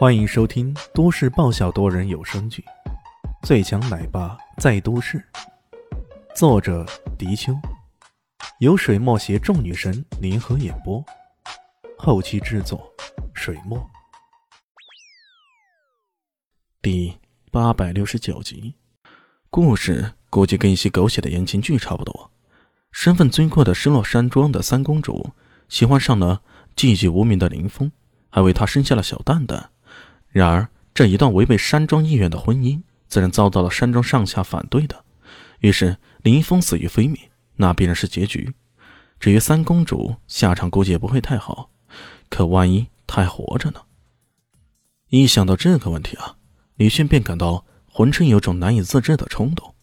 欢迎收听都市爆笑多人有声剧《最强奶爸在都市》，作者：迪秋，由水墨携众女神联合演播，后期制作：水墨。第八百六十九集，故事估计跟一些狗血的言情剧差不多。身份尊贵的失落山庄的三公主，喜欢上了寂寂无名的林峰，还为他生下了小蛋蛋。然而，这一段违背山庄意愿的婚姻，自然遭到了山庄上下反对的。于是，林峰死于非命，那必然是结局。至于三公主，下场估计也不会太好。可万一她还活着呢？一想到这个问题啊，李迅便感到浑身有种难以自制的冲动，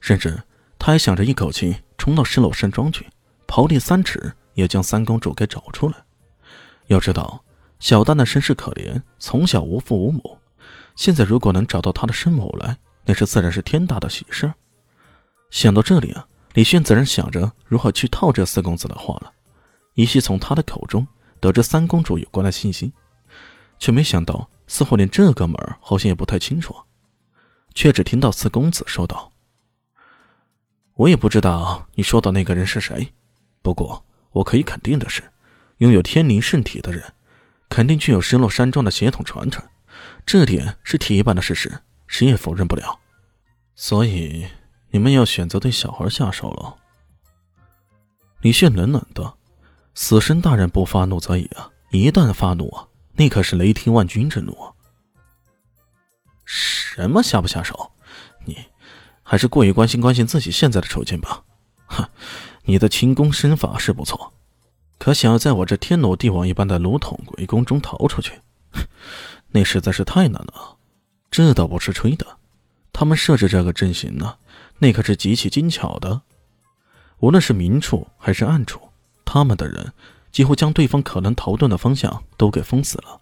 甚至他还想着一口气冲到失落山庄去，刨地三尺，也将三公主给找出来。要知道。小丹的身世可怜，从小无父无母。现在如果能找到他的生母来，那是自然是天大的喜事。想到这里啊，李炫自然想着如何去套这四公子的话了，依稀从他的口中得知三公主有关的信息，却没想到似乎连这个门儿好像也不太清楚，却只听到四公子说道：“我也不知道你说的那个人是谁，不过我可以肯定的是，拥有天灵圣体的人。”肯定具有失落山庄的血统传承，这点是铁一般的事实，谁也否认不了。所以你们要选择对小孩下手了。李炫冷冷的：“死神大人不发怒则已啊，一旦发怒啊，那可是雷霆万钧之怒啊！什么下不下手？你还是过于关心关心自己现在的处境吧。哼，你的轻功身法是不错。”可想要在我这天罗地网一般的炉筒鬼宫中逃出去，那实在是太难了。这倒不是吹的，他们设置这个阵型呢，那可是极其精巧的。无论是明处还是暗处，他们的人几乎将对方可能逃遁的方向都给封死了。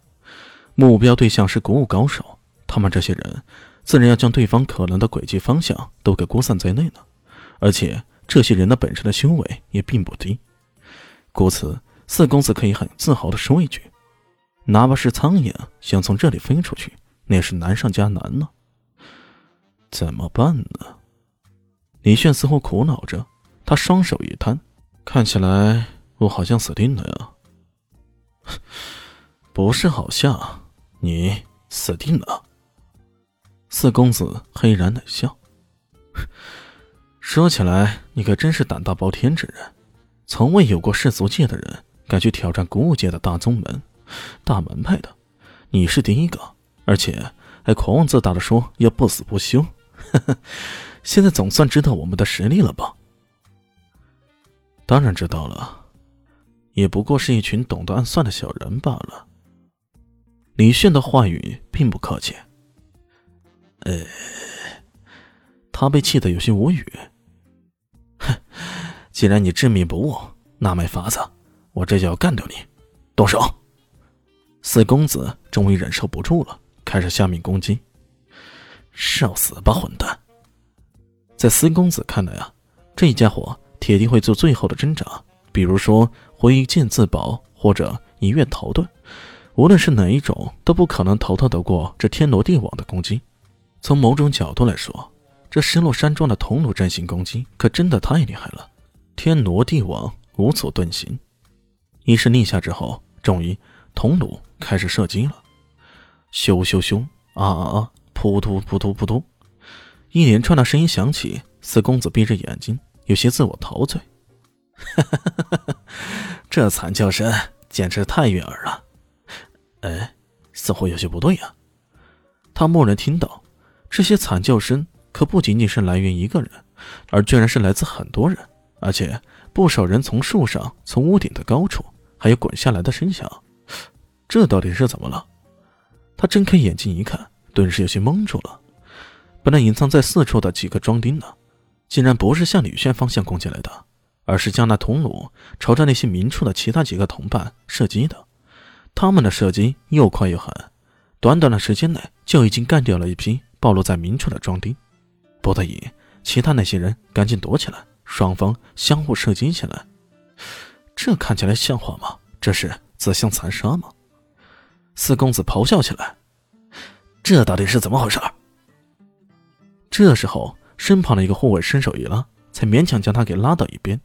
目标对象是古武高手，他们这些人自然要将对方可能的轨迹方向都给估算在内呢。而且这些人的本身的修为也并不低。故此，四公子可以很自豪地说一句：“哪怕是苍蝇想从这里飞出去，那也是难上加难呢。”怎么办呢？李炫似乎苦恼着，他双手一摊，看起来我好像死定了呀。不是好像，你死定了。四公子嘿然冷笑：“ 说起来，你可真是胆大包天之人。”从未有过世俗界的人敢去挑战古武界的大宗门、大门派的，你是第一个，而且还狂妄自大的说要不死不休。现在总算知道我们的实力了吧？当然知道了，也不过是一群懂得暗算的小人罢了。李炫的话语并不客气。呃，他被气得有些无语。既然你执迷不悟，那没法子，我这就要干掉你！动手！四公子终于忍受不住了，开始下命攻击。受死吧，混蛋！在四公子看来啊，这家伙铁定会做最后的挣扎，比如说挥剑自保，或者一跃逃遁。无论是哪一种，都不可能逃脱得过这天罗地网的攻击。从某种角度来说，这失落山庄的桐弩阵型攻击可真的太厉害了。天罗地网无所遁形，一声令下之后，终于铜弩开始射击了。咻咻咻，啊啊啊，扑突扑突扑突，一连串的声音响起。四公子闭着眼睛，有些自我陶醉。哈哈哈！这惨叫声简直太悦耳了。哎，似乎有些不对呀。他蓦然听到，这些惨叫声可不仅仅是来源一个人，而居然是来自很多人。而且不少人从树上、从屋顶的高处，还有滚下来的声响，这到底是怎么了？他睁开眼睛一看，顿时有些懵住了。本来隐藏在四处的几个庄丁呢，竟然不是向吕轩方向攻进来的，而是将那铜弩朝着那些明处的其他几个同伴射击的。他们的射击又快又狠，短短的时间内就已经干掉了一批暴露在明处的庄丁。不得已，其他那些人赶紧躲起来。双方相互射击起来，这看起来像话吗？这是自相残杀吗？四公子咆哮起来：“这到底是怎么回事？这时候，身旁的一个护卫伸手一拉，才勉强将他给拉到一边。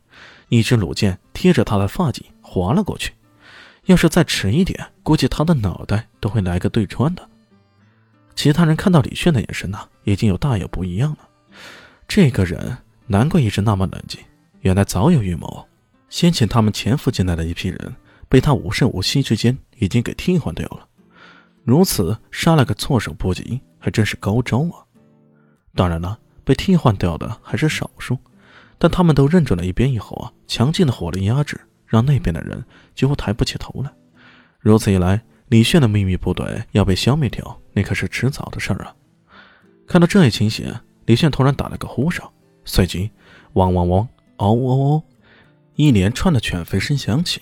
一支弩箭贴着他的发髻划了过去，要是再迟一点，估计他的脑袋都会来个对穿的。其他人看到李炫的眼神呢，已经有大有不一样了。这个人难怪一直那么冷静，原来早有预谋。先前他们潜伏进来的一批人，被他无声无息之间已经给替换掉了。如此杀了个措手不及，还真是高招啊！当然了，被替换掉的还是少数。但他们都认准了一边以后啊，强劲的火力压制让那边的人几乎抬不起头来。如此一来，李炫的秘密部队要被消灭掉，那可是迟早的事儿啊！看到这一情形，李炫突然打了个呼哨，随即汪汪汪、嗷嗷嗷，一连串的犬吠声响起。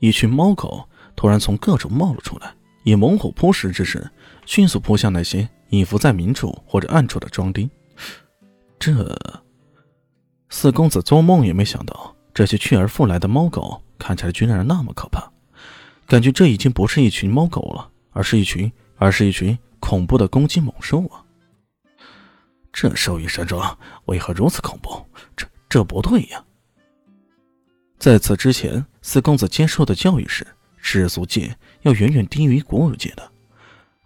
一群猫狗突然从各处冒了出来，以猛虎扑食之势，迅速扑向那些隐伏在明处或者暗处的庄丁。这……四公子做梦也没想到，这些去而复来的猫狗看起来居然那么可怕，感觉这已经不是一群猫狗了，而是一群，而是一群恐怖的攻击猛兽啊！这兽域山庄为何如此恐怖？这这不对呀！在此之前，四公子接受的教育是，世俗界要远远低于古武界的，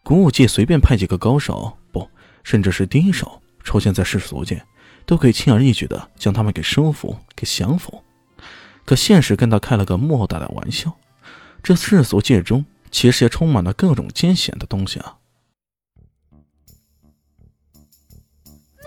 古武界随便派几个高手，不，甚至是低手出现在世俗界。都可以轻而易举的将他们给收服、给降服，可现实跟他开了个莫大的玩笑。这世俗界中其实也充满了各种艰险的东西啊！